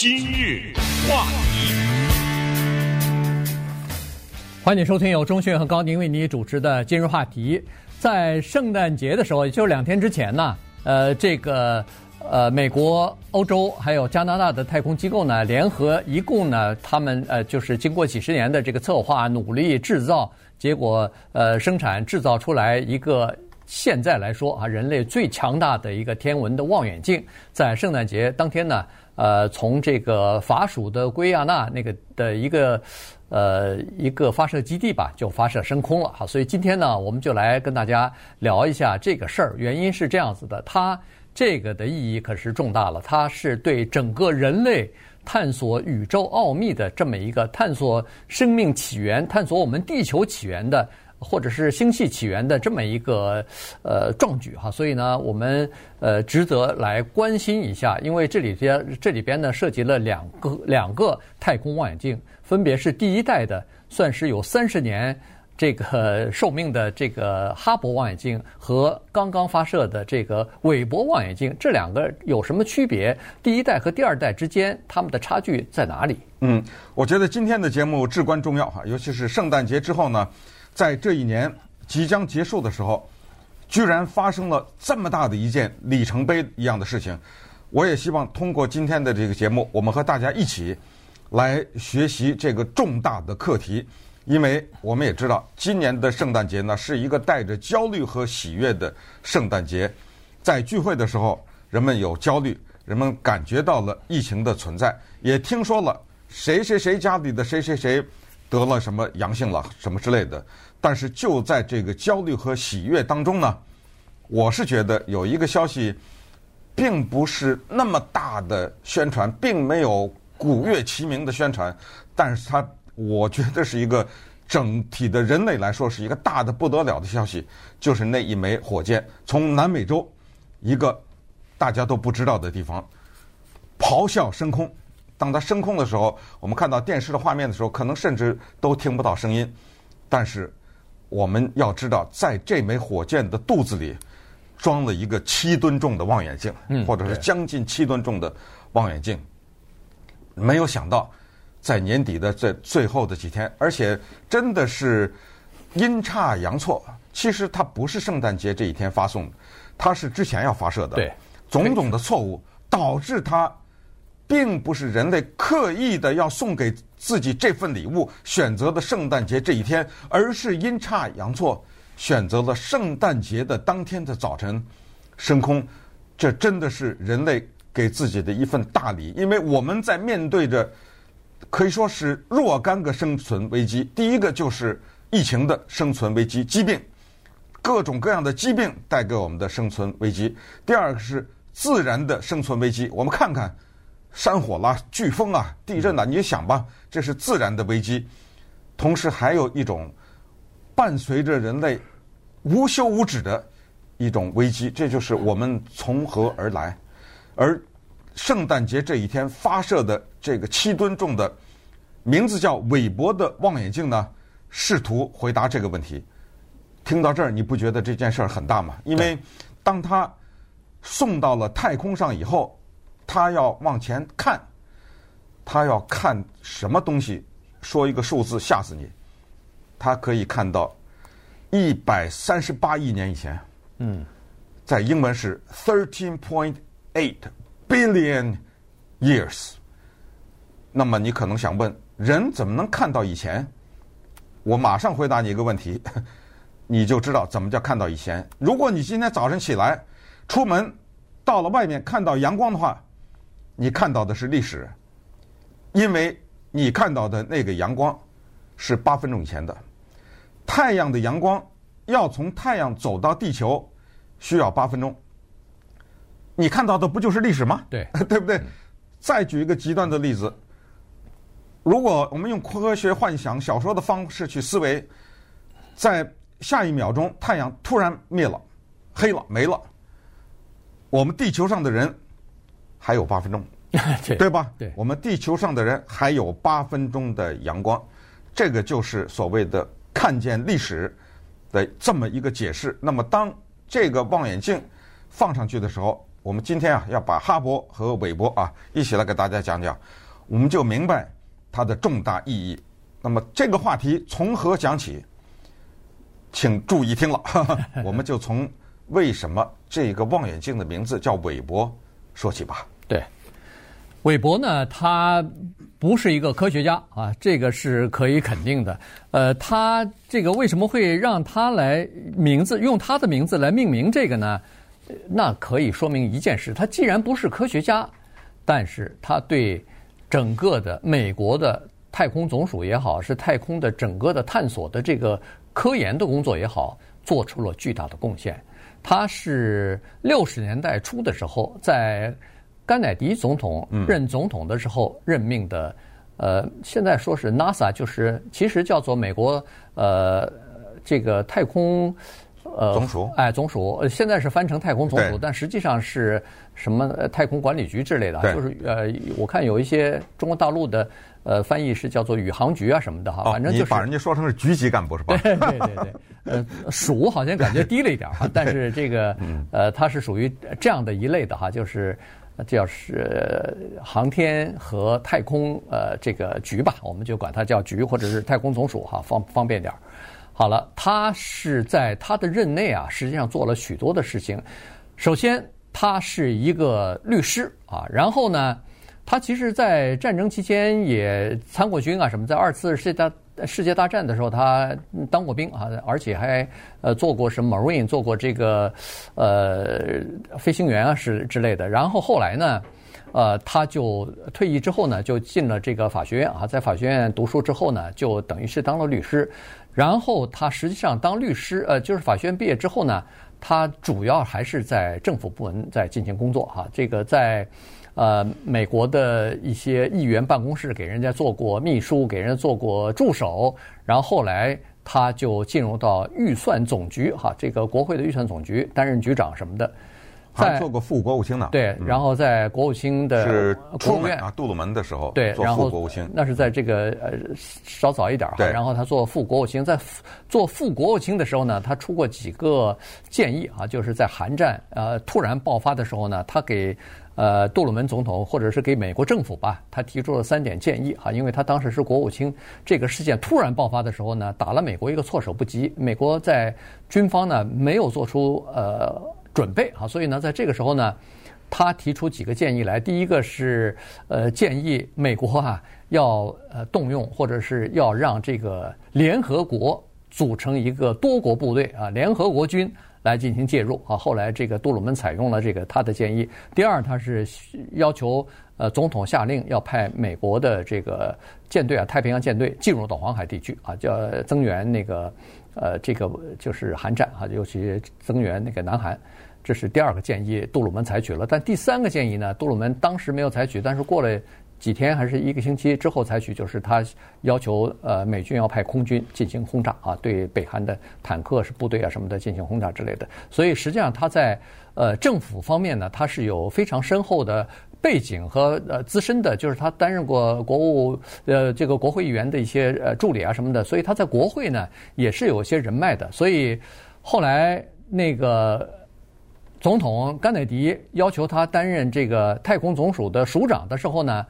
今日话题，欢迎收听由钟迅和高宁为你主持的今日话题。在圣诞节的时候，也就是两天之前呢，呃，这个呃，美国、欧洲还有加拿大的太空机构呢，联合一共呢，他们呃，就是经过几十年的这个策划、努力、制造，结果呃，生产制造出来一个。现在来说啊，人类最强大的一个天文的望远镜，在圣诞节当天呢，呃，从这个法属的圭亚那那个的一个呃一个发射基地吧，就发射升空了哈。所以今天呢，我们就来跟大家聊一下这个事儿。原因是这样子的，它这个的意义可是重大了，它是对整个人类探索宇宙奥秘的这么一个探索生命起源、探索我们地球起源的。或者是星系起源的这么一个呃壮举哈，所以呢，我们呃值得来关心一下，因为这里边这里边呢涉及了两个两个太空望远镜，分别是第一代的，算是有三十年这个寿命的这个哈勃望远镜和刚刚发射的这个韦伯望远镜，这两个有什么区别？第一代和第二代之间，它们的差距在哪里？嗯，我觉得今天的节目至关重要哈，尤其是圣诞节之后呢。在这一年即将结束的时候，居然发生了这么大的一件里程碑一样的事情。我也希望通过今天的这个节目，我们和大家一起来学习这个重大的课题。因为我们也知道，今年的圣诞节呢是一个带着焦虑和喜悦的圣诞节。在聚会的时候，人们有焦虑，人们感觉到了疫情的存在，也听说了谁谁谁家里的谁谁谁。得了什么阳性了什么之类的，但是就在这个焦虑和喜悦当中呢，我是觉得有一个消息，并不是那么大的宣传，并没有鼓乐齐鸣的宣传，但是它我觉得是一个整体的人类来说是一个大的不得了的消息，就是那一枚火箭从南美洲一个大家都不知道的地方咆哮升空。当它升空的时候，我们看到电视的画面的时候，可能甚至都听不到声音。但是我们要知道，在这枚火箭的肚子里装了一个七吨重的望远镜，或者是将近七吨重的望远镜。没有想到，在年底的这最后的几天，而且真的是阴差阳错。其实它不是圣诞节这一天发送的，它是之前要发射的。对，种种的错误导致它。并不是人类刻意的要送给自己这份礼物选择的圣诞节这一天，而是阴差阳错选择了圣诞节的当天的早晨升空。这真的是人类给自己的一份大礼，因为我们在面对着可以说是若干个生存危机。第一个就是疫情的生存危机，疾病，各种各样的疾病带给我们的生存危机。第二个是自然的生存危机，我们看看。山火啦、飓风啊、地震呐、啊，你就想吧，这是自然的危机。同时，还有一种伴随着人类无休无止的一种危机，这就是我们从何而来。而圣诞节这一天发射的这个七吨重的、名字叫韦伯的望远镜呢，试图回答这个问题。听到这儿，你不觉得这件事儿很大吗？因为当它送到了太空上以后。他要往前看，他要看什么东西？说一个数字吓死你！他可以看到一百三十八亿年以前，嗯，在英文是 thirteen point eight billion years。那么你可能想问，人怎么能看到以前？我马上回答你一个问题，你就知道怎么叫看到以前。如果你今天早晨起来出门到了外面看到阳光的话。你看到的是历史，因为你看到的那个阳光是八分钟以前的。太阳的阳光要从太阳走到地球需要八分钟。你看到的不就是历史吗？对，对不对？再举一个极端的例子，如果我们用科学幻想小说的方式去思维，在下一秒钟太阳突然灭了，黑了，没了，我们地球上的人。还有八分钟，对，对吧？对，我们地球上的人还有八分钟的阳光，这个就是所谓的看见历史的这么一个解释。那么，当这个望远镜放上去的时候，我们今天啊要把哈勃和韦伯啊一起来给大家讲讲，我们就明白它的重大意义。那么这个话题从何讲起？请注意听了，我们就从为什么这个望远镜的名字叫韦伯说起吧。对，韦伯呢，他不是一个科学家啊，这个是可以肯定的。呃，他这个为什么会让他来名字用他的名字来命名这个呢？那可以说明一件事：他既然不是科学家，但是他对整个的美国的太空总署也好，是太空的整个的探索的这个。科研的工作也好，做出了巨大的贡献。他是六十年代初的时候，在甘乃迪总统任总统的时候任命的。呃，现在说是 NASA，就是其实叫做美国呃这个太空呃总署。哎，总署现在是翻成太空总署，但实际上是什么太空管理局之类的。就是呃，我看有一些中国大陆的。呃，翻译是叫做宇航局啊什么的哈，反正就是、哦、你把人家说成是局级干部是吧？对对对对，呃，署好像感觉低了一点哈，但是这个 呃，它是属于这样的一类的哈，就是叫是航天和太空呃这个局吧，我们就管它叫局或者是太空总署哈，方方便点儿。好了，他是在他的任内啊，实际上做了许多的事情。首先，他是一个律师啊，然后呢。他其实，在战争期间也参过军啊，什么在二次世界大世界大战的时候，他当过兵啊，而且还呃做过什么 Marine，做过这个呃飞行员啊是之类的。然后后来呢，呃，他就退役之后呢，就进了这个法学院啊，在法学院读书之后呢，就等于是当了律师。然后他实际上当律师，呃，就是法学院毕业之后呢，他主要还是在政府部门在进行工作哈，这个在。呃，美国的一些议员办公室给人家做过秘书，给人家做过助手，然后后来他就进入到预算总局哈，这个国会的预算总局担任局长什么的。还做过副国务卿呢。对，然后在国务卿的是国务院啊，杜鲁门的时候对，然后国务卿，那是在这个呃稍早一点哈。然后他做副国务卿，在做副国务卿的时候呢，他出过几个建议啊，就是在韩战呃突然爆发的时候呢，他给。呃，杜鲁门总统或者是给美国政府吧，他提出了三点建议哈，因为他当时是国务卿，这个事件突然爆发的时候呢，打了美国一个措手不及，美国在军方呢没有做出呃准备啊，所以呢，在这个时候呢，他提出几个建议来，第一个是呃建议美国啊要呃动用或者是要让这个联合国组成一个多国部队啊，联合国军。来进行介入啊！后来这个杜鲁门采用了这个他的建议。第二，他是要求呃总统下令要派美国的这个舰队啊，太平洋舰队进入到黄海地区啊，叫增援那个呃这个就是韩战啊，尤其增援那个南韩。这是第二个建议，杜鲁门采取了。但第三个建议呢，杜鲁门当时没有采取，但是过了。几天还是一个星期之后采取，就是他要求呃美军要派空军进行轰炸啊，对北韩的坦克是部队啊什么的进行轰炸之类的。所以实际上他在呃政府方面呢，他是有非常深厚的背景和呃资深的，就是他担任过国务呃这个国会议员的一些呃助理啊什么的，所以他在国会呢也是有一些人脉的。所以后来那个总统甘乃迪要求他担任这个太空总署的署长的时候呢。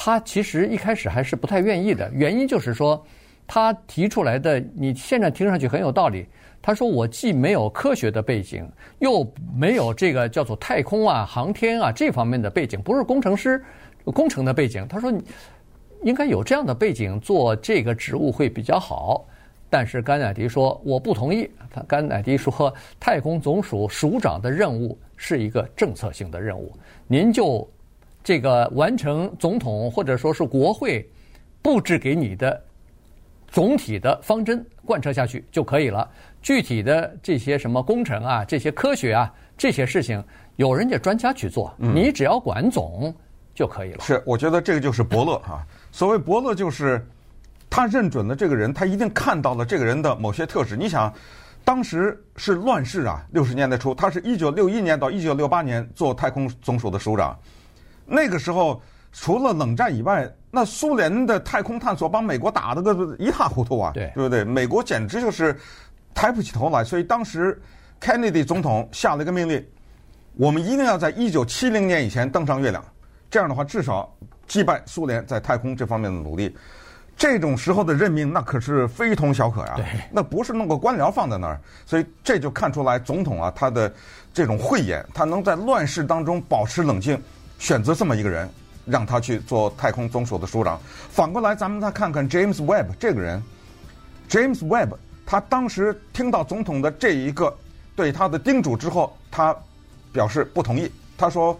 他其实一开始还是不太愿意的，原因就是说，他提出来的，你现在听上去很有道理。他说：“我既没有科学的背景，又没有这个叫做太空啊、航天啊这方面的背景，不是工程师、工程的背景。”他说：“应该有这样的背景做这个职务会比较好。”但是甘乃迪说：“我不同意。”甘乃迪说：“太空总署署长的任务是一个政策性的任务，您就。”这个完成总统或者说是国会布置给你的总体的方针贯彻下去就可以了。具体的这些什么工程啊、这些科学啊、这些事情，有人家专家去做，你只要管总就可以了。是，我觉得这个就是伯乐啊。所谓伯乐，就是他认准了这个人，他一定看到了这个人的某些特质。你想，当时是乱世啊，六十年代初，他是一九六一年到一九六八年做太空总署的署长。那个时候，除了冷战以外，那苏联的太空探索把美国打得个一塌糊涂啊，对，对不对？美国简直就是抬不起头来。所以当时，Kennedy 总统下了一个命令，我们一定要在一九七零年以前登上月亮，这样的话至少击败苏联在太空这方面的努力。这种时候的任命，那可是非同小可呀。对，那不是弄个官僚放在那儿，所以这就看出来总统啊，他的这种慧眼，他能在乱世当中保持冷静，选择这么一个人，让他去做太空总署的署长。反过来，咱们再看看 James Webb 这个人，James Webb，他当时听到总统的这一个对他的叮嘱之后，他表示不同意。他说，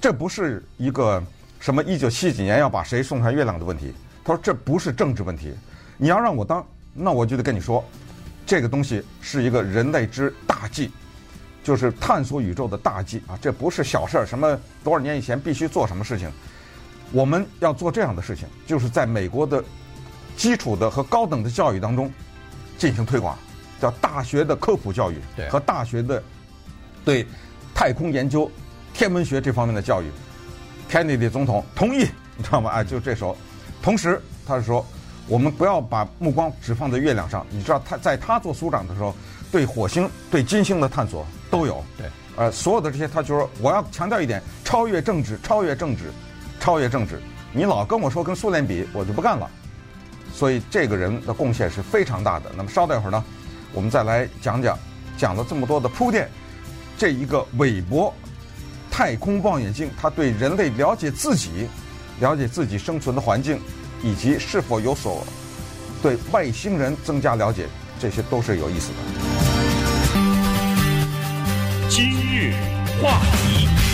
这不是一个什么一九七几年要把谁送上月亮的问题。他说：“这不是政治问题，你要让我当，那我就得跟你说，这个东西是一个人类之大忌，就是探索宇宙的大计啊！这不是小事儿，什么多少年以前必须做什么事情，我们要做这样的事情，就是在美国的基础的和高等的教育当中进行推广，叫大学的科普教育和大学的对太空研究、天文学这方面的教育。Kennedy 总统同意，你知道吗？哎，就这时候。”同时，他是说，我们不要把目光只放在月亮上。你知道，他在他做署长的时候，对火星、对金星的探索都有。对，呃，所有的这些，他就说，我要强调一点：超越政治，超越政治，超越政治。你老跟我说跟苏联比，我就不干了。所以，这个人的贡献是非常大的。那么，稍待一会儿呢，我们再来讲讲，讲了这么多的铺垫，这一个韦伯太空望远镜，它对人类了解自己。了解自己生存的环境，以及是否有所对外星人增加了解，这些都是有意思的。日话题。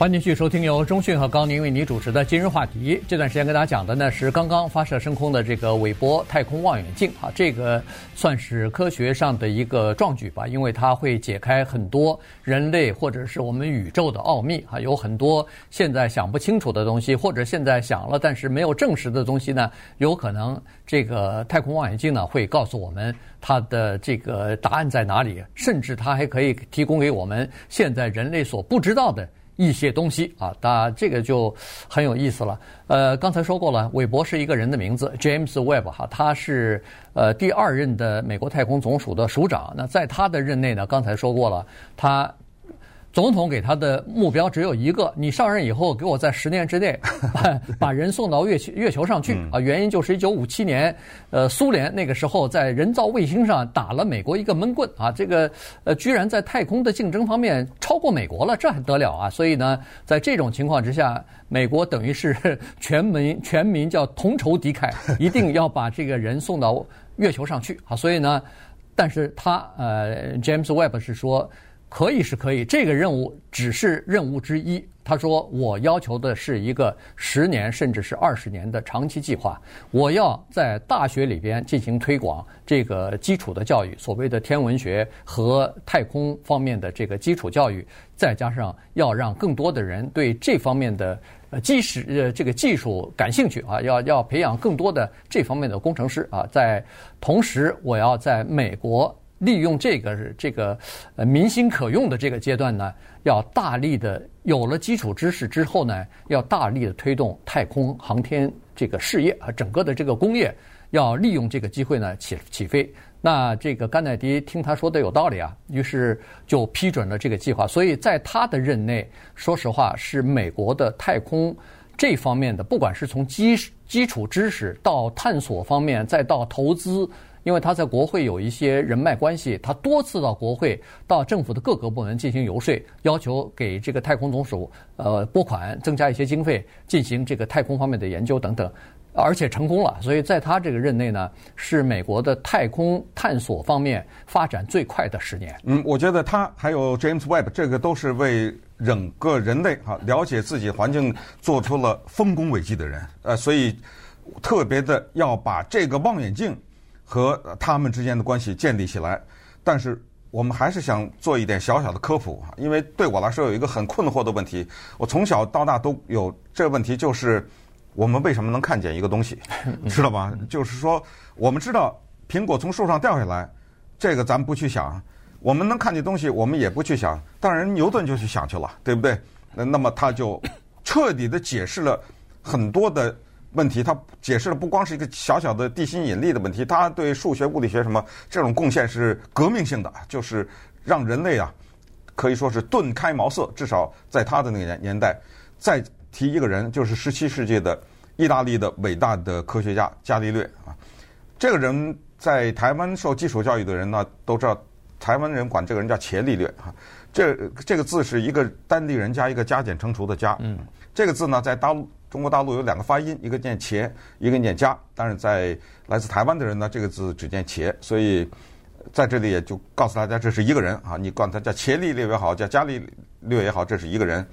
欢迎继续收听由中讯和高宁为你主持的今日话题。这段时间跟大家讲的呢是刚刚发射升空的这个韦伯太空望远镜啊，这个算是科学上的一个壮举吧，因为它会解开很多人类或者是我们宇宙的奥秘啊，有很多现在想不清楚的东西，或者现在想了但是没有证实的东西呢，有可能这个太空望远镜呢会告诉我们它的这个答案在哪里，甚至它还可以提供给我们现在人类所不知道的。一些东西啊，那这个就很有意思了。呃，刚才说过了，韦伯是一个人的名字，James Webb 哈，他是呃第二任的美国太空总署的署长。那在他的任内呢，刚才说过了，他。总统给他的目标只有一个：你上任以后，给我在十年之内 把把人送到月球月球上去啊！原因就是一九五七年，呃，苏联那个时候在人造卫星上打了美国一个闷棍啊！这个呃，居然在太空的竞争方面超过美国了，这还得了啊！所以呢，在这种情况之下，美国等于是 全民全民叫同仇敌忾，一定要把这个人送到月球上去啊！所以呢，但是他呃，James Webb 是说。可以是可以，这个任务只是任务之一。他说：“我要求的是一个十年甚至是二十年的长期计划。我要在大学里边进行推广这个基础的教育，所谓的天文学和太空方面的这个基础教育，再加上要让更多的人对这方面的呃基石呃这个技术感兴趣啊，要要培养更多的这方面的工程师啊。在同时，我要在美国。”利用这个这个呃民心可用的这个阶段呢，要大力的有了基础知识之后呢，要大力的推动太空航天这个事业啊，整个的这个工业要利用这个机会呢起起飞。那这个甘乃迪听他说的有道理啊，于是就批准了这个计划。所以在他的任内，说实话是美国的太空这方面的，不管是从基基础知识到探索方面，再到投资。因为他在国会有一些人脉关系，他多次到国会、到政府的各个部门进行游说，要求给这个太空总署呃拨款，增加一些经费，进行这个太空方面的研究等等，而且成功了。所以在他这个任内呢，是美国的太空探索方面发展最快的十年。嗯，我觉得他还有 James Webb 这个都是为整个人类哈了解自己环境做出了丰功伟绩的人。呃，所以特别的要把这个望远镜。和他们之间的关系建立起来，但是我们还是想做一点小小的科普，因为对我来说有一个很困惑的问题，我从小到大都有这个问题，就是我们为什么能看见一个东西，知道吧？就是说，我们知道苹果从树上掉下来，这个咱们不去想，我们能看见东西，我们也不去想，当然牛顿就去想去了，对不对？那那么他就彻底的解释了很多的。问题，他解释的不光是一个小小的地心引力的问题，他对数学、物理学什么这种贡献是革命性的，就是让人类啊可以说是顿开茅塞，至少在他的那个年年代，再提一个人，就是十七世纪的意大利的伟大的科学家伽利略啊。这个人在台湾受基础教育的人呢，都知道台湾人管这个人叫伽利略啊。这这个字是一个单地人加一个加减乘除的加。嗯。这个字呢，在大陆中国大陆有两个发音，一个念茄，一个念加。但是在来自台湾的人呢，这个字只念茄，所以。在这里也就告诉大家，这是一个人啊，你管他叫茄利略也好，叫伽利略也好，这是一个人，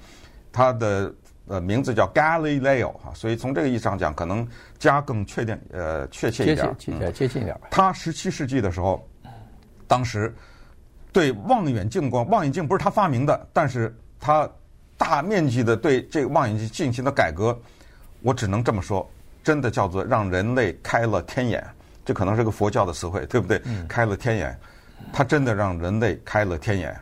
他的呃名字叫 Galileo 啊，所以从这个意义上讲，可能加更确定呃确切一点，接近接近一点吧。他十七世纪的时候，当时对望远镜光，望远镜不是他发明的，但是他大面积的对这个望远镜进行了改革，我只能这么说，真的叫做让人类开了天眼。这可能是个佛教的词汇，对不对？开了天眼，他真的让人类开了天眼。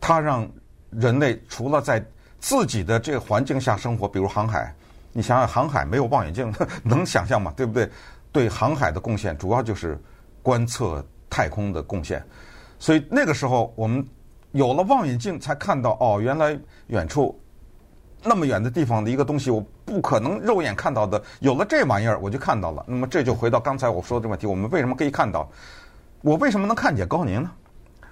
他让人类除了在自己的这个环境下生活，比如航海，你想想航海没有望远镜，能想象吗？对不对？对航海的贡献主要就是观测太空的贡献。所以那个时候我们有了望远镜，才看到哦，原来远处。那么远的地方的一个东西，我不可能肉眼看到的。有了这玩意儿，我就看到了。那么这就回到刚才我说的这问题：我们为什么可以看到？我为什么能看见高宁呢？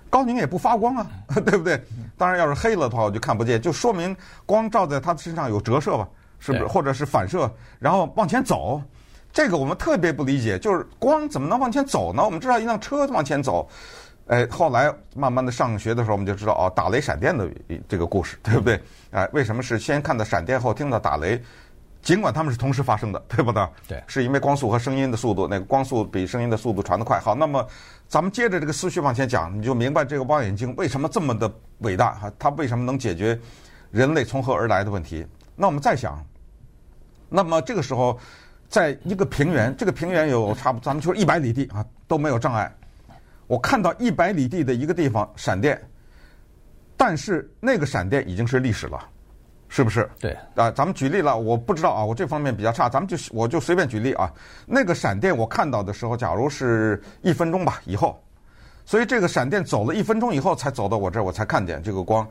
高宁也不发光啊，对不对？当然，要是黑了的话，我就看不见，就说明光照在他身上有折射吧？是不是？或者是反射，然后往前走。这个我们特别不理解，就是光怎么能往前走呢？我们知道一辆车往前走。哎，后来慢慢的上学的时候，我们就知道哦，打雷闪电的这个故事，对不对？哎，为什么是先看到闪电后听到打雷？尽管他们是同时发生的，对不对？对，是因为光速和声音的速度，那个光速比声音的速度传得快。好，那么咱们接着这个思绪往前讲，你就明白这个望远镜为什么这么的伟大哈？它为什么能解决人类从何而来的问题？那我们再想，那么这个时候，在一个平原，这个平原有差不多，咱们就是一百里地啊，都没有障碍。我看到一百里地的一个地方闪电，但是那个闪电已经是历史了，是不是？对啊，咱们举例了，我不知道啊，我这方面比较差，咱们就我就随便举例啊。那个闪电我看到的时候，假如是一分钟吧以后，所以这个闪电走了一分钟以后才走到我这儿，我才看见这个光。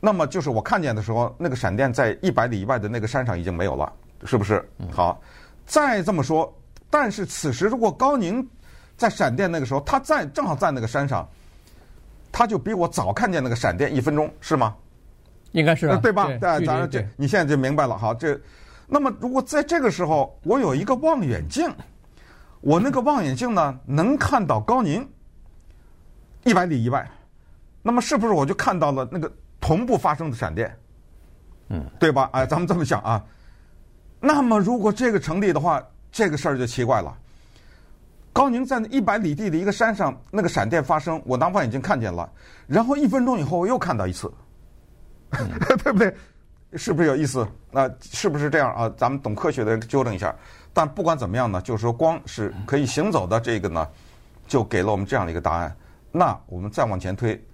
那么就是我看见的时候，那个闪电在一百里以外的那个山上已经没有了，是不是？好，再这么说，但是此时如果高宁。在闪电那个时候，他在正好在那个山上，他就比我早看见那个闪电一分钟，是吗？应该是啊，对吧？对，当然这你现在就明白了。好，这那么如果在这个时候我有一个望远镜，我那个望远镜呢能看到高宁一百里以外，那么是不是我就看到了那个同步发生的闪电？嗯，对吧？哎，咱们这么想啊。那么如果这个成立的话，这个事儿就奇怪了。高宁在那一百里地的一个山上，那个闪电发生，我拿望远镜看见了。然后一分钟以后，我又看到一次，对不对？是不是有意思？那是不是这样啊？咱们懂科学的人纠正一下。但不管怎么样呢，就是说光是可以行走的，这个呢，就给了我们这样的一个答案。那我们再往前推，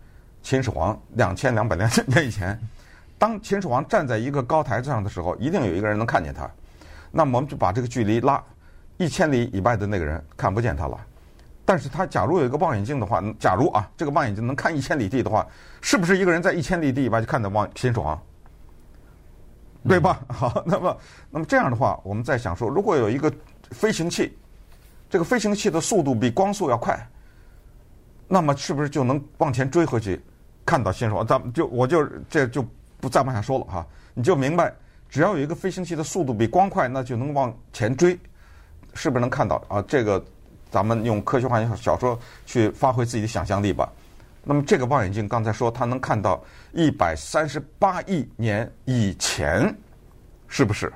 秦始皇 两千两百年年以前，当秦始皇站在一个高台子上的时候，一定有一个人能看见他。那么我们就把这个距离拉。一千里以外的那个人看不见他了，但是他假如有一个望远镜的话，假如啊，这个望远镜能看一千里地的话，是不是一个人在一千里地以外就看到望秦始皇？对吧？好，那么那么这样的话，我们再想说，如果有一个飞行器，这个飞行器的速度比光速要快，那么是不是就能往前追回去，看到秦始皇？咱们就我就这就不再往下说了哈，你就明白，只要有一个飞行器的速度比光快，那就能往前追。是不是能看到啊？这个，咱们用科学幻想小说去发挥自己的想象力吧。那么这个望远镜刚才说它能看到一百三十八亿年以前，是不是？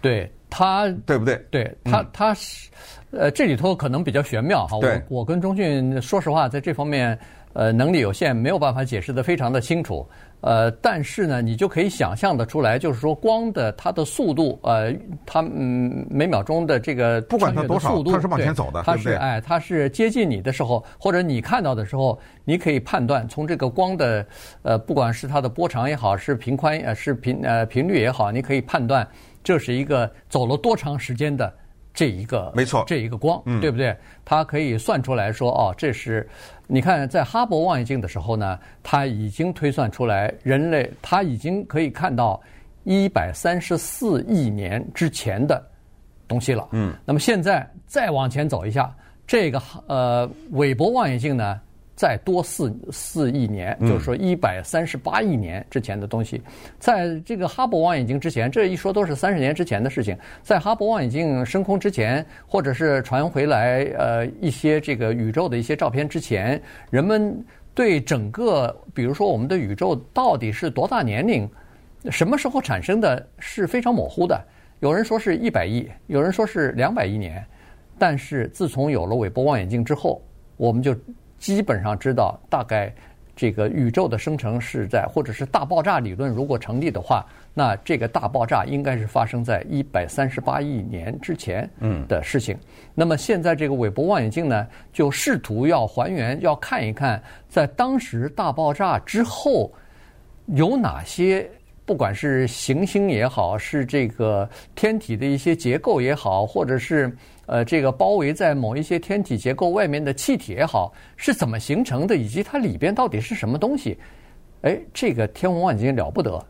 对，它对不对？对，它它是呃，这里头可能比较玄妙哈。我我跟钟迅说实话，在这方面呃能力有限，没有办法解释的非常的清楚。呃，但是呢，你就可以想象的出来，就是说光的它的速度，呃，它嗯每秒钟的这个不管它多少，它是往前走的，它是哎，它是接近你的时候，或者你看到的时候，你可以判断从这个光的呃，不管是它的波长也好，是频宽呃是频呃频率也好，你可以判断这是一个走了多长时间的这一个没错这一个光，嗯对不对？它可以算出来说，哦，这是你看在哈勃望远镜的时候呢，它已经推算出来人类，它已经可以看到一百三十四亿年之前的东西了。嗯，那么现在再往前走一下，这个呃韦伯望远镜呢，再多四四亿年，就是说一百三十八亿年之前的东西，在这个哈勃望远镜之前，这一说都是三十年之前的事情。在哈勃望远镜升空之前，或者是传回来呃一些这个宇宙的一些照片之前，人们对整个，比如说我们的宇宙到底是多大年龄，什么时候产生的，是非常模糊的。有人说是一百亿，有人说是两百亿年，但是自从有了韦伯望远镜之后，我们就基本上知道大概这个宇宙的生成是在，或者是大爆炸理论如果成立的话，那这个大爆炸应该是发生在一百三十八亿年之前的事情。那么现在这个韦伯望远镜呢，就试图要还原，要看一看在当时大爆炸之后有哪些。不管是行星也好，是这个天体的一些结构也好，或者是呃这个包围在某一些天体结构外面的气体也好，是怎么形成的，以及它里边到底是什么东西？哎，这个天文望远镜了不得，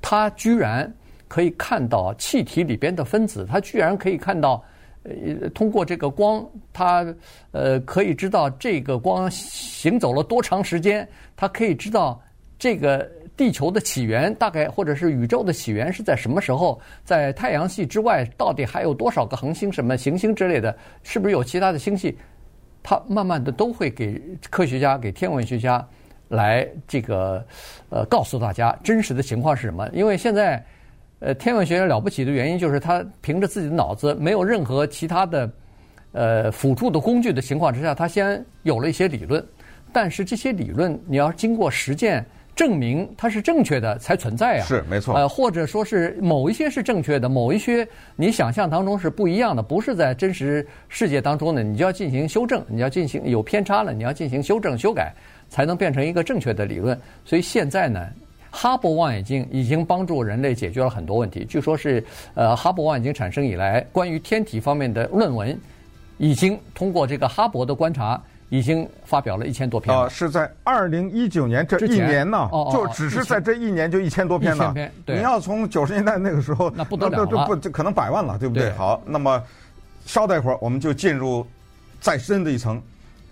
它居然可以看到气体里边的分子，它居然可以看到，呃，通过这个光，它呃可以知道这个光行走了多长时间，它可以知道这个。地球的起源大概，或者是宇宙的起源是在什么时候？在太阳系之外，到底还有多少个恒星、什么行星之类的？是不是有其他的星系？它慢慢的都会给科学家、给天文学家来这个呃告诉大家真实的情况是什么？因为现在呃天文学家了不起的原因就是他凭着自己的脑子，没有任何其他的呃辅助的工具的情况之下，他先有了一些理论，但是这些理论你要经过实践。证明它是正确的才存在啊，是没错。呃，或者说是某一些是正确的，某一些你想象当中是不一样的，不是在真实世界当中呢，你就要进行修正，你要进行有偏差了，你要进行修正修改，才能变成一个正确的理论。所以现在呢，哈勃望远镜已经帮助人类解决了很多问题。据说是呃，哈勃望远镜产生以来，关于天体方面的论文，已经通过这个哈勃的观察。已经发表了一千多篇了。呃，是在二零一九年这一年呢，就只是在这一年就一千多篇了。一千篇，对。你要从九十年代那个时候，那不得了了，那不可能百万了，对不对？好，那么稍待一会儿，我们就进入再深的一层，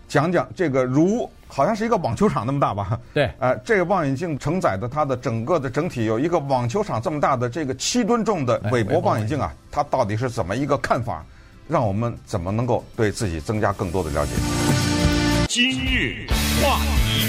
讲讲这个如好像是一个网球场那么大吧？对。呃，这个望远镜承载的它的整个的整体有一个网球场这么大的这个七吨重的韦伯望远镜啊，它到底是怎么一个看法？让我们怎么能够对自己增加更多的了解？今日话题，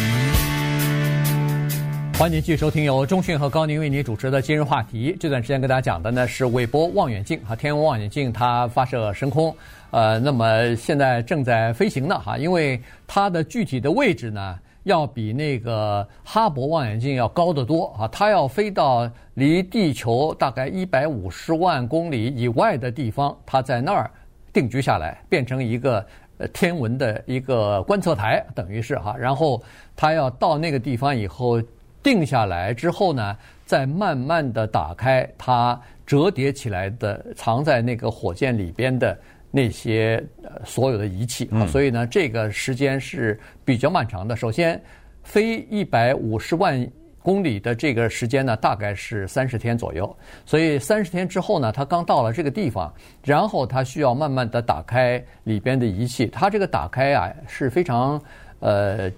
欢迎您继续收听由中讯和高宁为您主持的今日话题。这段时间跟大家讲的呢是韦伯望远镜哈，天文望远镜它发射升空，呃，那么现在正在飞行呢哈，因为它的具体的位置呢要比那个哈勃望远镜要高得多啊，它要飞到离地球大概一百五十万公里以外的地方，它在那儿。定居下来，变成一个天文的一个观测台，等于是哈。然后他要到那个地方以后定下来之后呢，再慢慢的打开它折叠起来的藏在那个火箭里边的那些呃所有的仪器啊。所以呢，这个时间是比较漫长的。首先，飞一百五十万。公里的这个时间呢，大概是三十天左右。所以三十天之后呢，他刚到了这个地方，然后他需要慢慢的打开里边的仪器。他这个打开啊是非常呃，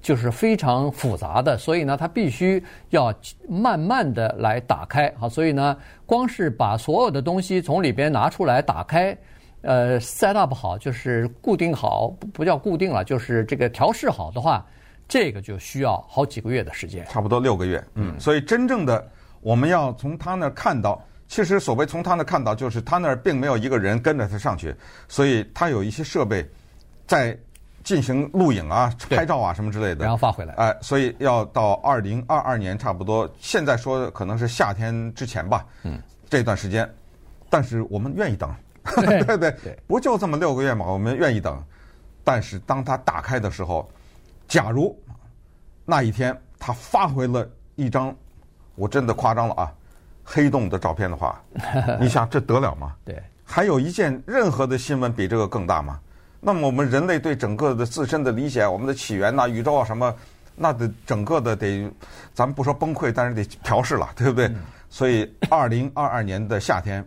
就是非常复杂的，所以呢，他必须要慢慢的来打开。好，所以呢，光是把所有的东西从里边拿出来打开，呃，set up 好，就是固定好，不不叫固定了，就是这个调试好的话。这个就需要好几个月的时间，差不多六个月。嗯，所以真正的我们要从他那儿看到，其实所谓从他那儿看到，就是他那儿并没有一个人跟着他上去，所以他有一些设备在进行录影啊、拍照啊什么之类的，然后发回来。哎，所以要到二零二二年差不多，现在说可能是夏天之前吧。嗯，这段时间，但是我们愿意等，对 对对，不就这么六个月嘛？我们愿意等，但是当他打开的时候。假如那一天他发回了一张，我真的夸张了啊，黑洞的照片的话，你想这得了吗？对，还有一件任何的新闻比这个更大吗？那么我们人类对整个的自身的理解，我们的起源呐、啊、宇宙啊什么，那得整个的得，咱们不说崩溃，但是得调试了，对不对？嗯、所以，二零二二年的夏天，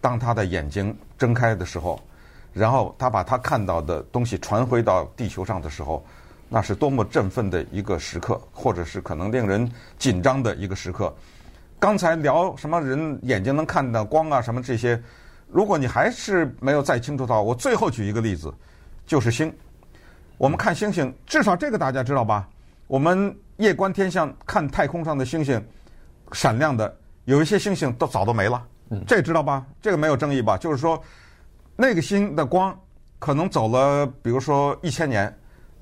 当他的眼睛睁开的时候，然后他把他看到的东西传回到地球上的时候，那是多么振奋的一个时刻，或者是可能令人紧张的一个时刻。刚才聊什么人眼睛能看到光啊什么这些。如果你还是没有再清楚到，我最后举一个例子，就是星。我们看星星，至少这个大家知道吧？我们夜观天象，看太空上的星星，闪亮的，有一些星星都早都没了。这知道吧？这个没有争议吧？就是说，那个星的光可能走了，比如说一千年，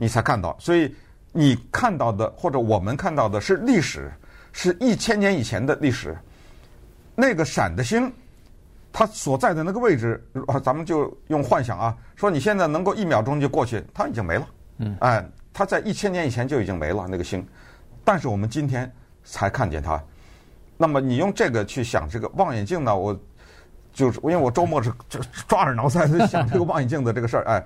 你才看到。所以你看到的，或者我们看到的是历史，是一千年以前的历史。那个闪的星。它所在的那个位置，咱们就用幻想啊，说你现在能够一秒钟就过去，它已经没了。嗯，哎，它在一千年以前就已经没了那个星，但是我们今天才看见它。那么你用这个去想这个望远镜呢？我就是因为我周末是就抓耳挠腮的想这个望远镜的这个事儿，哎，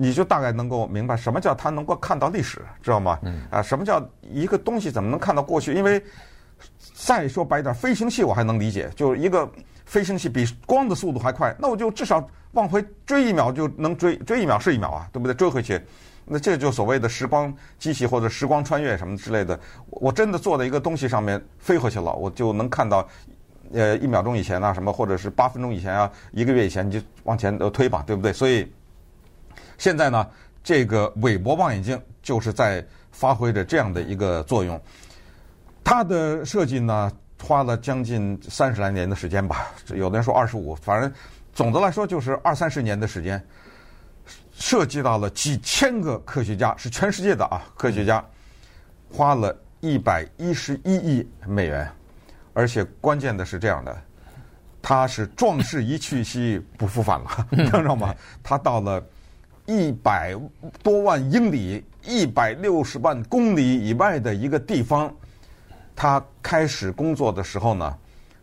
你就大概能够明白什么叫它能够看到历史，知道吗？嗯，啊，什么叫一个东西怎么能看到过去？因为再说白点，飞行器我还能理解，就是一个。飞行器比光的速度还快，那我就至少往回追一秒就能追，追一秒是一秒啊，对不对？追回去，那这就所谓的时光机器或者时光穿越什么之类的。我真的坐在一个东西上面飞回去了，我就能看到，呃，一秒钟以前啊什么，或者是八分钟以前啊，一个月以前你就往前呃推吧，对不对？所以现在呢，这个韦伯望远镜就是在发挥着这样的一个作用，它的设计呢。花了将近三十来年的时间吧，有的人说二十五，反正总的来说就是二三十年的时间，涉及到了几千个科学家，是全世界的啊科学家，花了一百一十一亿美元，而且关键的是这样的，他是壮士一去兮不复返了，你知道吗？他到了一百多万英里、一百六十万公里以外的一个地方。他开始工作的时候呢，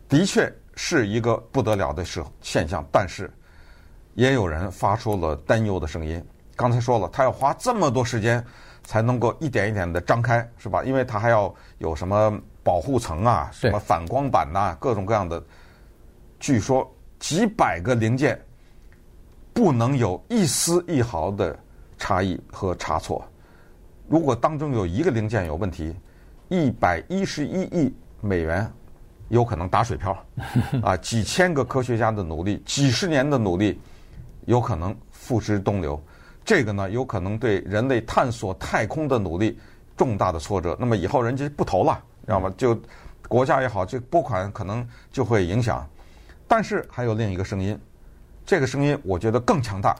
的确是一个不得了的时现象，但是也有人发出了担忧的声音。刚才说了，他要花这么多时间才能够一点一点的张开，是吧？因为他还要有什么保护层啊，什么反光板呐、各种各样的。据说几百个零件不能有一丝一毫的差异和差错，如果当中有一个零件有问题。一百一十一亿美元有可能打水漂，啊，几千个科学家的努力，几十年的努力，有可能付之东流。这个呢，有可能对人类探索太空的努力重大的挫折。那么以后人家不投了，知道吗？就国家也好，这拨款可能就会影响。但是还有另一个声音，这个声音我觉得更强大。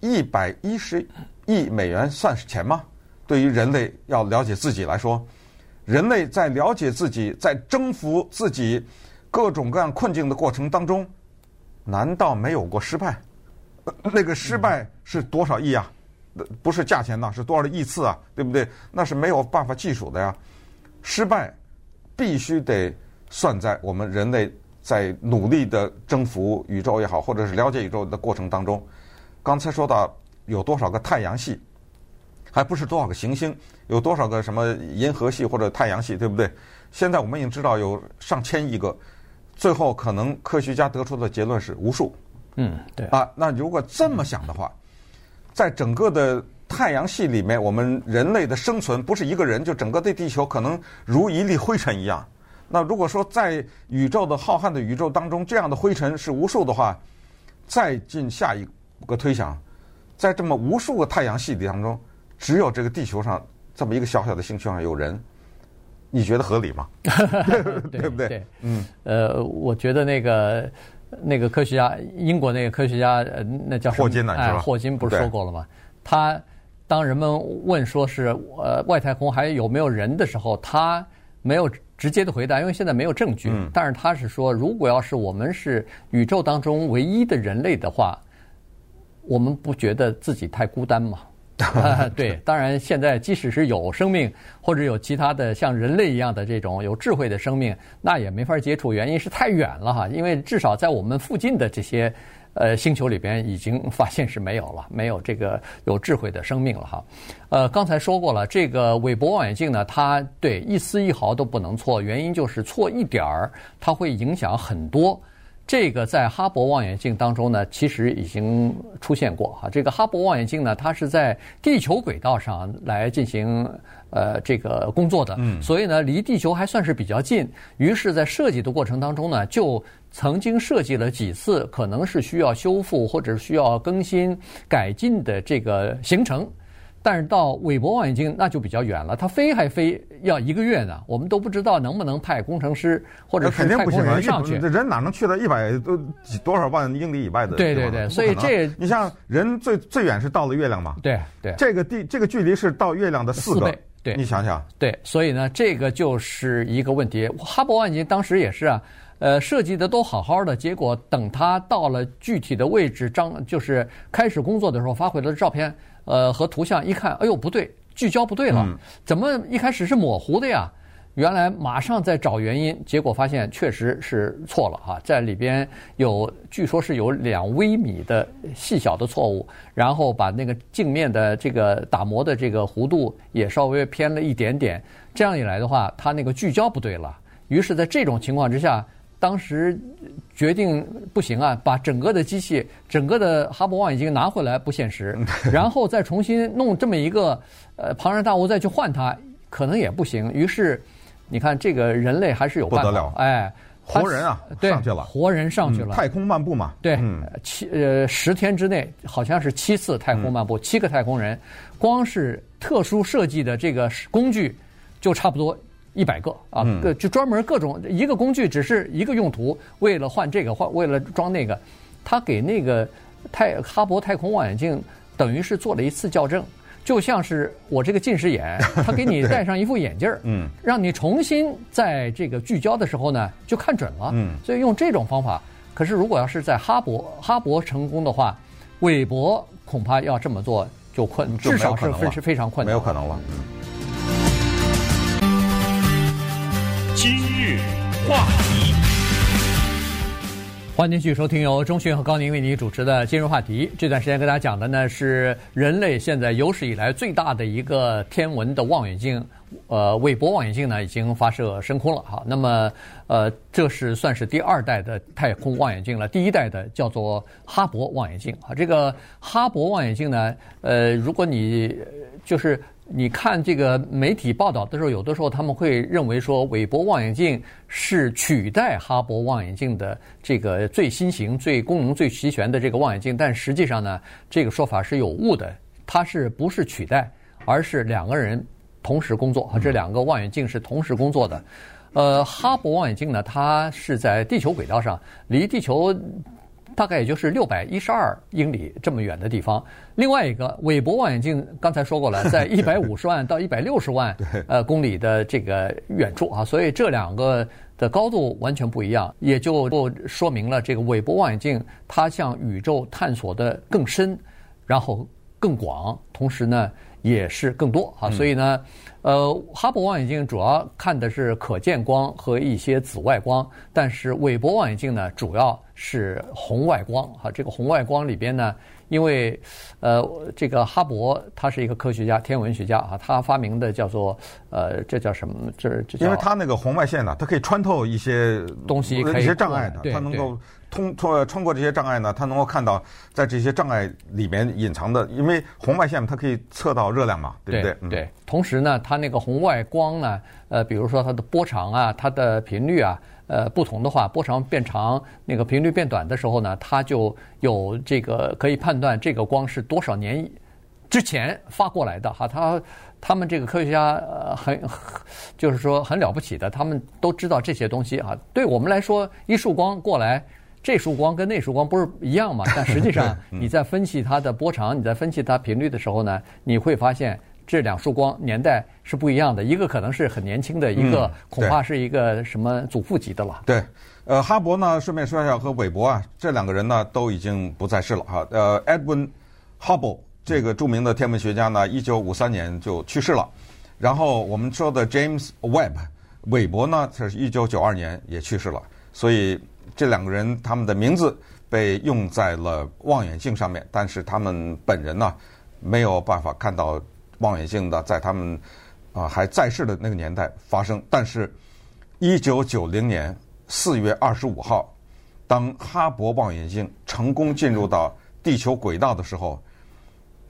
一百一十亿美元算是钱吗？对于人类要了解自己来说。人类在了解自己，在征服自己各种各样困境的过程当中，难道没有过失败？那个失败是多少亿啊？不是价钱呐，是多少亿次啊？对不对？那是没有办法计数的呀。失败必须得算在我们人类在努力的征服宇宙也好，或者是了解宇宙的过程当中。刚才说到有多少个太阳系？还不是多少个行星，有多少个什么银河系或者太阳系，对不对？现在我们已经知道有上千亿个，最后可能科学家得出的结论是无数。嗯，对啊。那如果这么想的话，在整个的太阳系里面，我们人类的生存不是一个人，就整个的地球可能如一粒灰尘一样。那如果说在宇宙的浩瀚的宇宙当中，这样的灰尘是无数的话，再进下一个推想，在这么无数个太阳系里当中。只有这个地球上这么一个小小的星球上有人，你觉得合理吗？对不对？对，嗯，呃，我觉得那个那个科学家，英国那个科学家，呃，那叫霍金呢？哎，霍金不是说过了吗？他当人们问说是呃外太空还有没有人的时候，他没有直接的回答，因为现在没有证据。嗯，但是他是说，如果要是我们是宇宙当中唯一的人类的话，我们不觉得自己太孤单吗？啊，对，当然现在即使是有生命或者有其他的像人类一样的这种有智慧的生命，那也没法接触，原因是太远了哈。因为至少在我们附近的这些呃星球里边，已经发现是没有了，没有这个有智慧的生命了哈。呃，刚才说过了，这个韦伯望远镜呢，它对一丝一毫都不能错，原因就是错一点儿，它会影响很多。这个在哈勃望远镜当中呢，其实已经出现过哈。这个哈勃望远镜呢，它是在地球轨道上来进行呃这个工作的，嗯，所以呢，离地球还算是比较近。于是，在设计的过程当中呢，就曾经设计了几次可能是需要修复或者需要更新改进的这个行程。但是到韦伯望远镜那就比较远了，它飞还飞要一个月呢，我们都不知道能不能派工程师或者是太空人上去。人哪能去到一百多几多少万英里以外的？对对对，所以这你像人最最远是到了月亮嘛？对对，这个地这个距离是到月亮的四倍。对，你想想。对，所以呢，这个就是一个问题。哈勃望远镜当时也是啊，呃，设计的都好好的，结果等他到了具体的位置，张就是开始工作的时候，发回来的照片。呃，和图像一看，哎呦，不对，聚焦不对了，怎么一开始是模糊的呀？原来马上在找原因，结果发现确实是错了哈，在里边有据说是有两微米的细小的错误，然后把那个镜面的这个打磨的这个弧度也稍微偏了一点点，这样一来的话，它那个聚焦不对了。于是，在这种情况之下。当时决定不行啊，把整个的机器、整个的哈勃望远镜拿回来不现实，然后再重新弄这么一个呃庞然大物再去换它，可能也不行。于是你看，这个人类还是有办法，不得了，哎，活人啊，上去了，活人上去了，太空漫步嘛，对，七呃十天之内好像是七次太空漫步，七个太空人，光是特殊设计的这个工具就差不多。一百个啊，个就专门各种一个工具，只是一个用途，为了换这个换，为了装那个，他给那个太哈勃太空望远镜等于是做了一次校正，就像是我这个近视眼，他给你戴上一副眼镜儿，嗯，让你重新在这个聚焦的时候呢就看准了，嗯，所以用这种方法。可是如果要是在哈勃哈勃成功的话，韦伯恐怕要这么做就困，至少是非是非常困难，没有可能了。话题，欢迎继续收听由钟迅和高宁为你主持的《今日话题》。这段时间跟大家讲的呢是人类现在有史以来最大的一个天文的望远镜，呃，韦伯望远镜呢已经发射升空了哈。那么，呃，这是算是第二代的太空望远镜了。第一代的叫做哈勃望远镜啊。这个哈勃望远镜呢，呃，如果你就是。你看这个媒体报道的时候，有的时候他们会认为说，韦伯望远镜是取代哈勃望远镜的这个最新型、最功能最齐全的这个望远镜。但实际上呢，这个说法是有误的。它是不是取代，而是两个人同时工作，这两个望远镜是同时工作的。呃，哈勃望远镜呢，它是在地球轨道上，离地球。大概也就是六百一十二英里这么远的地方。另外一个韦伯望远镜，刚才说过了，在一百五十万到一百六十万呃公里的这个远处啊，所以这两个的高度完全不一样，也就说明了这个韦伯望远镜它向宇宙探索的更深，然后更广，同时呢也是更多啊。所以呢，呃，哈勃望远镜主要看的是可见光和一些紫外光，但是韦伯望远镜呢主要。是红外光啊，这个红外光里边呢，因为呃，这个哈勃他是一个科学家、天文学家啊，他发明的叫做呃，这叫什么？这这叫因为他那个红外线呢，它可以穿透一些东西，一些障碍的，它能够通通穿过这些障碍呢，它能够看到在这些障碍里面隐藏的，因为红外线它可以测到热量嘛，对不对？对。对，同时呢，它那个红外光呢，呃，比如说它的波长啊，它的频率啊。呃，不同的话，波长变长，那个频率变短的时候呢，它就有这个可以判断这个光是多少年之前发过来的哈。他他们这个科学家呃很就是说很了不起的，他们都知道这些东西啊。对我们来说，一束光过来，这束光跟那束光不是一样嘛？但实际上你在分析它的波长，你在分析它频率的时候呢，你会发现。这两束光年代是不一样的，一个可能是很年轻的，一个恐怕是一个什么祖父级的了。对，呃，哈勃呢，顺便说一下，和韦伯啊，这两个人呢都已经不在世了哈。呃，Edwin Hubble 这个著名的天文学家呢，一九五三年就去世了。然后我们说的 James Webb，韦伯呢，他是一九九二年也去世了。所以这两个人他们的名字被用在了望远镜上面，但是他们本人呢，没有办法看到望远镜的在他们啊还在世的那个年代发生。但是，一九九零年四月二十五号，当哈勃望远镜成功进入到地球轨道的时候。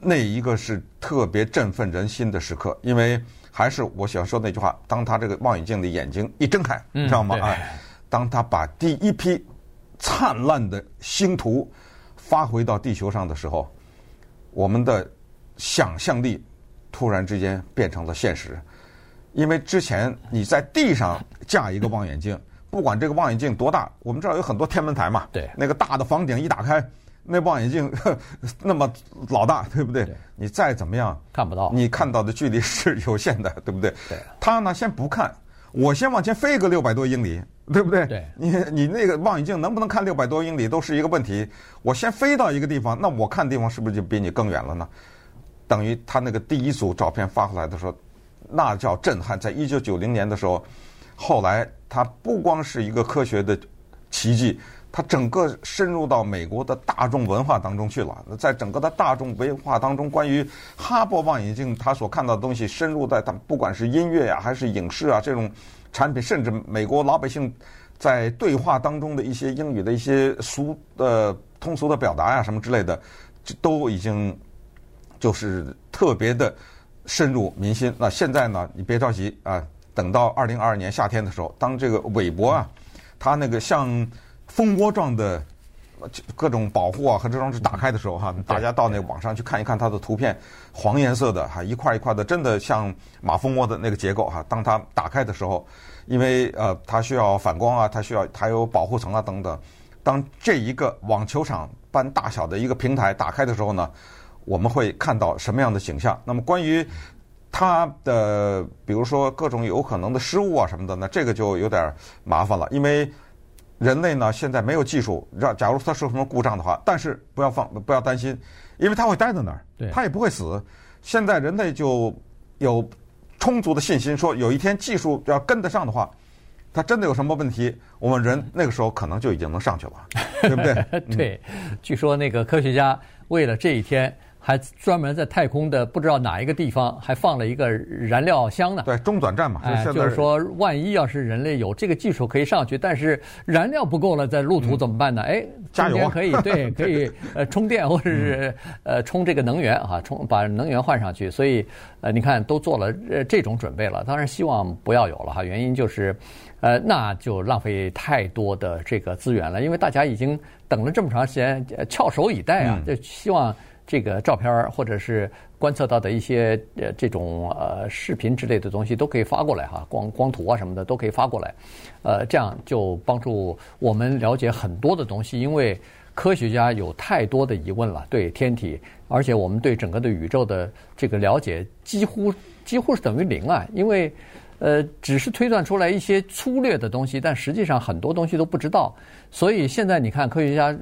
那一个是特别振奋人心的时刻，因为还是我想说那句话：当他这个望远镜的眼睛一睁开，你知道吗？哎，当他把第一批灿烂的星图发回到地球上的时候，我们的想象力突然之间变成了现实。因为之前你在地上架一个望远镜，不管这个望远镜多大，我们知道有很多天文台嘛，对，那个大的房顶一打开。那望远镜 那么老大，对不对？对你再怎么样看不到，你看到的距离是有限的，对不对？对。他呢，先不看，我先往前飞个六百多英里，对不对？对。你 你那个望远镜能不能看六百多英里都是一个问题。我先飞到一个地方，那我看地方是不是就比你更远了呢？等于他那个第一组照片发回来的时候，那叫震撼。在一九九零年的时候，后来它不光是一个科学的奇迹。它整个深入到美国的大众文化当中去了，在整个的大众文化当中，关于哈勃望远镜，他所看到的东西深入在它，不管是音乐呀，还是影视啊这种产品，甚至美国老百姓在对话当中的一些英语的一些俗呃通俗的表达呀什么之类的，都已经就是特别的深入民心。那现在呢，你别着急啊，等到二零二二年夏天的时候，当这个韦伯啊，他那个像。蜂窝状的各种保护啊和这种是打开的时候哈，大家到那个网上去看一看它的图片，黄颜色的哈，一块一块的，真的像马蜂窝的那个结构哈。当它打开的时候，因为呃它需要反光啊，它需要它有保护层啊等等。当这一个网球场般大小的一个平台打开的时候呢，我们会看到什么样的景象？那么关于它的比如说各种有可能的失误啊什么的呢，这个就有点麻烦了，因为。人类呢，现在没有技术让，假如它出什么故障的话，但是不要放，不要担心，因为它会待在那儿，它也不会死。现在人类就有充足的信心，说有一天技术要跟得上的话，它真的有什么问题，我们人那个时候可能就已经能上去了，对不对？对，据说那个科学家为了这一天。还专门在太空的不知道哪一个地方还放了一个燃料箱呢？对，中转站嘛。哎，就是说，万一要是人类有这个技术可以上去，但是燃料不够了，在路途怎么办呢？哎，加油可以，对，可以呃充电或者是呃充这个能源啊，充把能源换上去。所以呃，你看都做了呃这种准备了。当然希望不要有了哈，原因就是呃那就浪费太多的这个资源了，因为大家已经等了这么长时间，翘首以待啊，就希望。这个照片或者是观测到的一些呃这种呃视频之类的东西都可以发过来哈，光光图啊什么的都可以发过来，呃，这样就帮助我们了解很多的东西。因为科学家有太多的疑问了，对天体，而且我们对整个的宇宙的这个了解几乎几乎是等于零啊，因为呃只是推断出来一些粗略的东西，但实际上很多东西都不知道。所以现在你看科学家。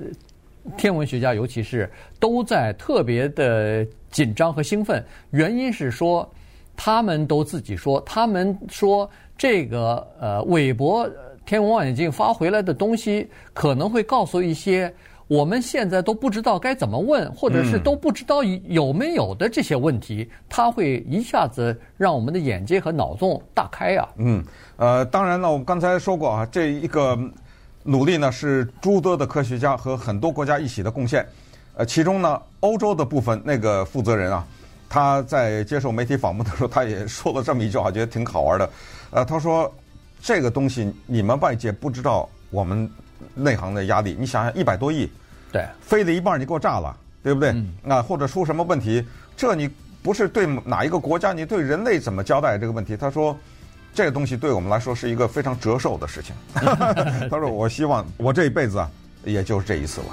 天文学家尤其是都在特别的紧张和兴奋，原因是说，他们都自己说，他们说这个呃韦伯天文望远镜发回来的东西可能会告诉一些我们现在都不知道该怎么问，或者是都不知道有没有的这些问题，它会一下子让我们的眼界和脑洞大开啊。嗯，呃，当然了，我们刚才说过啊，这一个。努力呢是诸多的科学家和很多国家一起的贡献，呃，其中呢欧洲的部分那个负责人啊，他在接受媒体访问的时候，他也说了这么一句话，觉得挺好玩的，呃，他说这个东西你们外界不知道我们内行的压力，你想想一百多亿，对，飞了一半你给我炸了，对不对？啊，或者出什么问题，这你不是对哪一个国家，你对人类怎么交代这个问题？他说。这个东西对我们来说是一个非常折寿的事情。他说：“我希望我这一辈子啊，也就是这一次了。”